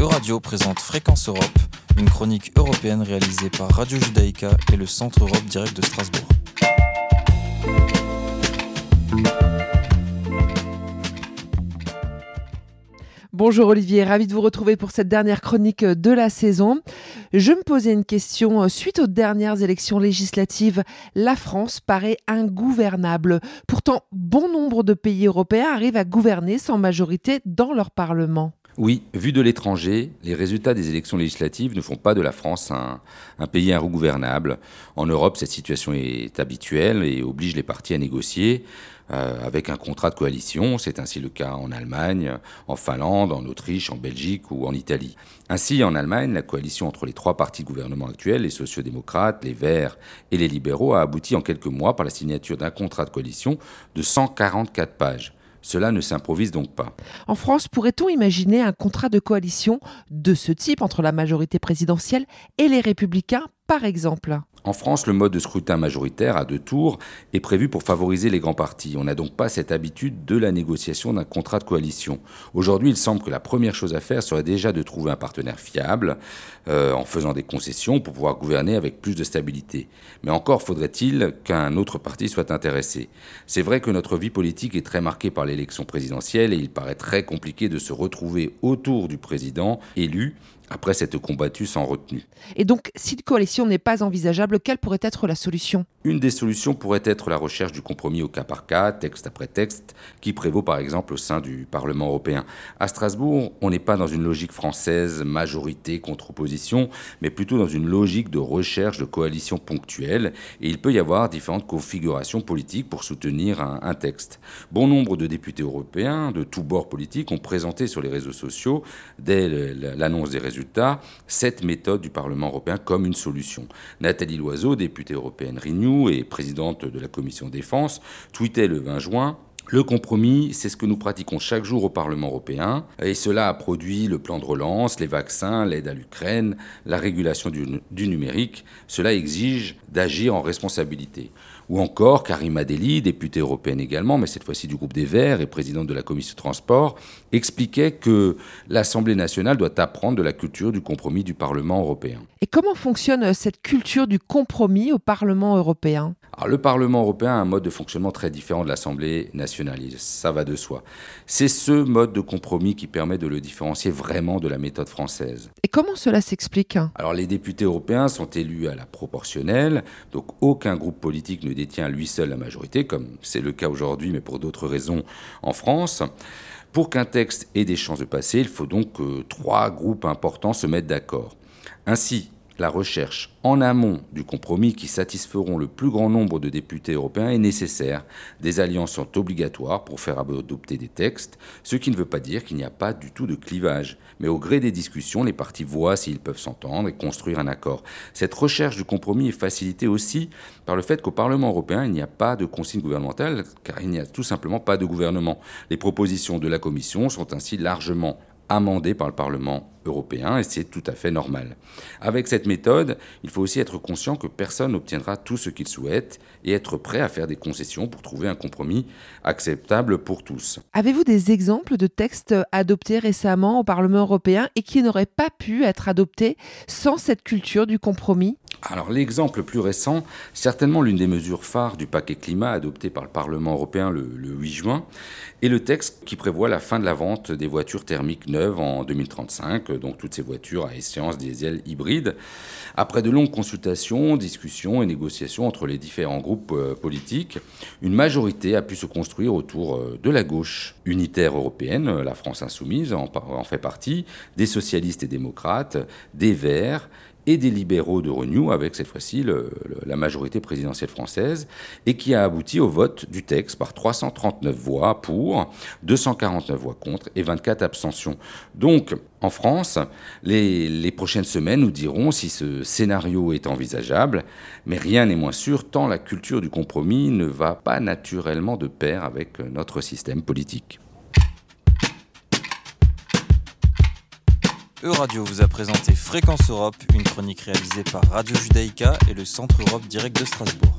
Euradio présente Fréquence Europe, une chronique européenne réalisée par Radio Judaïka et le Centre Europe Direct de Strasbourg. Bonjour Olivier, ravi de vous retrouver pour cette dernière chronique de la saison. Je me posais une question. Suite aux dernières élections législatives, la France paraît ingouvernable. Pourtant, bon nombre de pays européens arrivent à gouverner sans majorité dans leur Parlement. Oui, vu de l'étranger, les résultats des élections législatives ne font pas de la France un, pays ingouvernable. En Europe, cette situation est habituelle et oblige les partis à négocier euh, avec un contrat de coalition. C'est ainsi le cas en Allemagne, en Finlande, en Autriche, en Belgique ou en Italie. Ainsi, en Allemagne, la coalition entre les trois partis de gouvernement actuels, les sociodémocrates, les Verts et les libéraux, a abouti en quelques mois par la signature d'un contrat de coalition de 144 pages. Cela ne s'improvise donc pas. En France, pourrait-on imaginer un contrat de coalition de ce type entre la majorité présidentielle et les républicains, par exemple? En France, le mode de scrutin majoritaire à deux tours est prévu pour favoriser les grands partis. On n'a donc pas cette habitude de la négociation d'un contrat de coalition. Aujourd'hui, il semble que la première chose à faire serait déjà de trouver un partenaire fiable euh, en faisant des concessions pour pouvoir gouverner avec plus de stabilité. Mais encore faudrait-il qu'un autre parti soit intéressé. C'est vrai que notre vie politique est très marquée par l'élection présidentielle et il paraît très compliqué de se retrouver autour du président élu après s'être combattu sans retenue. Et donc, si une coalition n'est pas envisageable, quelle pourrait être la solution? Une des solutions pourrait être la recherche du compromis au cas par cas, texte après texte, qui prévaut par exemple au sein du Parlement européen. À Strasbourg, on n'est pas dans une logique française, majorité contre opposition, mais plutôt dans une logique de recherche de coalitions ponctuelles, et il peut y avoir différentes configurations politiques pour soutenir un, un texte. Bon nombre de députés européens de tous bords politiques ont présenté sur les réseaux sociaux, dès l'annonce des résultats, cette méthode du Parlement européen comme une solution. Nathalie Loiseau, députée européenne Renew et présidente de la commission défense, tweetait le 20 juin le compromis, c'est ce que nous pratiquons chaque jour au Parlement européen, et cela a produit le plan de relance, les vaccins, l'aide à l'Ukraine, la régulation du, du, numérique. Cela exige d'agir en responsabilité. Ou encore Karima Deli, députée européenne également, mais cette fois-ci du groupe des Verts et présidente de la commission de transport, expliquait que l'Assemblée nationale doit apprendre de la culture du compromis du Parlement européen. Et comment fonctionne cette culture du compromis au Parlement européen? Alors, le Parlement européen a un mode de fonctionnement très différent de l'Assemblée nationale, ça va de soi. C'est ce mode de compromis qui permet de le différencier vraiment de la méthode française. Et comment cela s'explique? Alors les députés européens sont élus à la proportionnelle, donc aucun groupe politique ne détient lui seul la majorité, comme c'est le cas aujourd'hui, mais pour d'autres raisons en France. Pour qu'un texte ait des chances de passer, il faut donc que trois groupes importants se mettent d'accord. Ainsi, la recherche en amont du compromis qui satisferont le plus grand nombre de députés européens est nécessaire. Des alliances sont obligatoires pour faire adopter des textes, ce qui ne veut pas dire qu'il n'y a pas du tout de clivage. Mais au gré des discussions, les partis voient s'ils peuvent s'entendre et construire un accord. Cette recherche du compromis est facilitée aussi par le fait qu'au Parlement européen, il n'y a pas de consigne gouvernementale, car il n'y a tout simplement pas de gouvernement. Les propositions de la Commission sont ainsi largement amendées par le Parlement européen et c'est tout à fait normal. Avec cette méthode, il faut aussi être conscient que personne n'obtiendra tout ce qu'il souhaite et être prêt à faire des concessions pour trouver un compromis acceptable pour tous. Avez-vous des exemples de textes adoptés récemment au Parlement européen et qui n'auraient pas pu être adoptés sans cette culture du compromis? Alors l'exemple le plus récent, certainement l'une des mesures phares du paquet climat adopté par le Parlement européen le, le, 8 juin, est le texte qui prévoit la fin de la vente des voitures thermiques neuves en 2035, donc toutes ces voitures à essence diesel hybride. Après de longues consultations, discussions et négociations entre les différents groupes euh, politiques, une majorité a pu se construire autour euh, de la gauche unitaire européenne, la France insoumise en fait partie, des socialistes et démocrates, des Verts, et des libéraux de Renew, avec cette fois-ci la majorité présidentielle française, et qui a abouti au vote du texte par 339 voix pour, 249 voix contre et 24 abstentions. Donc, en France, les, les prochaines semaines nous diront si ce scénario est envisageable, mais rien n'est moins sûr tant la culture du compromis ne va pas naturellement de pair avec notre système politique. Euradio vous a présenté Fréquence Europe, une chronique réalisée par Radio Judaïka et le Centre Europe Direct de Strasbourg.